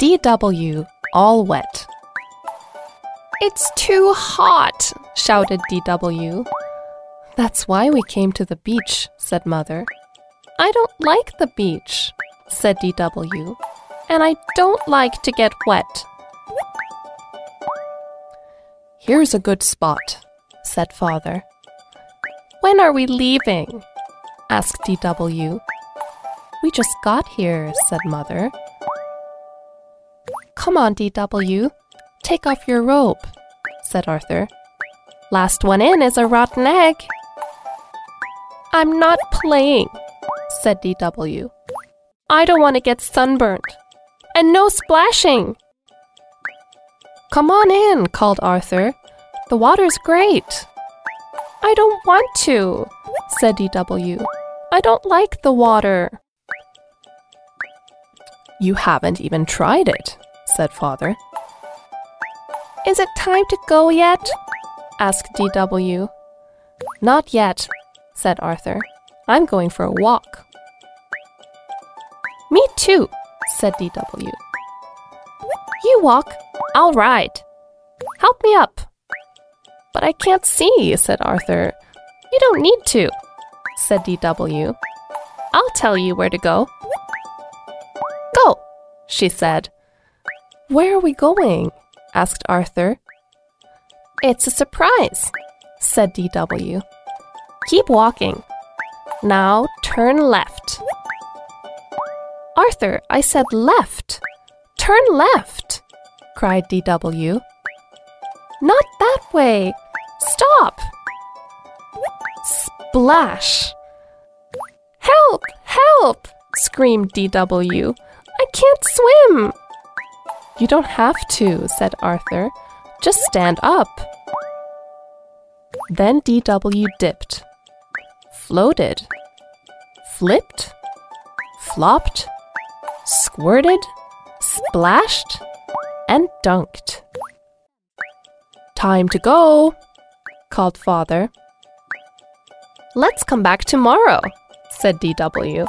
DW, all wet. It's too hot, shouted DW. That's why we came to the beach, said Mother. I don't like the beach, said DW, and I don't like to get wet. Here's a good spot, said Father. When are we leaving? asked DW. We just got here, said Mother. Come on, DW. Take off your robe, said Arthur. Last one in is a rotten egg. I'm not playing, said DW. I don't want to get sunburnt. And no splashing. Come on in, called Arthur. The water's great. I don't want to, said DW. I don't like the water. You haven't even tried it, said Father. Is it time to go yet? asked DW. Not yet, said Arthur. I'm going for a walk. Me too, said DW. You walk, I'll ride. Help me up. But I can't see, said Arthur. You don't need to, said DW. I'll tell you where to go. Go, she said. Where are we going? asked Arthur. It's a surprise, said DW. Keep walking. Now turn left. Arthur, I said left. Turn left, cried DW. Not that way. Stop. Splash. Help! Help! screamed DW. I can't swim. You don't have to, said Arthur. Just stand up. Then DW dipped, floated, flipped, flopped, squirted, splashed, and dunked. Time to go, called Father. Let's come back tomorrow, said DW.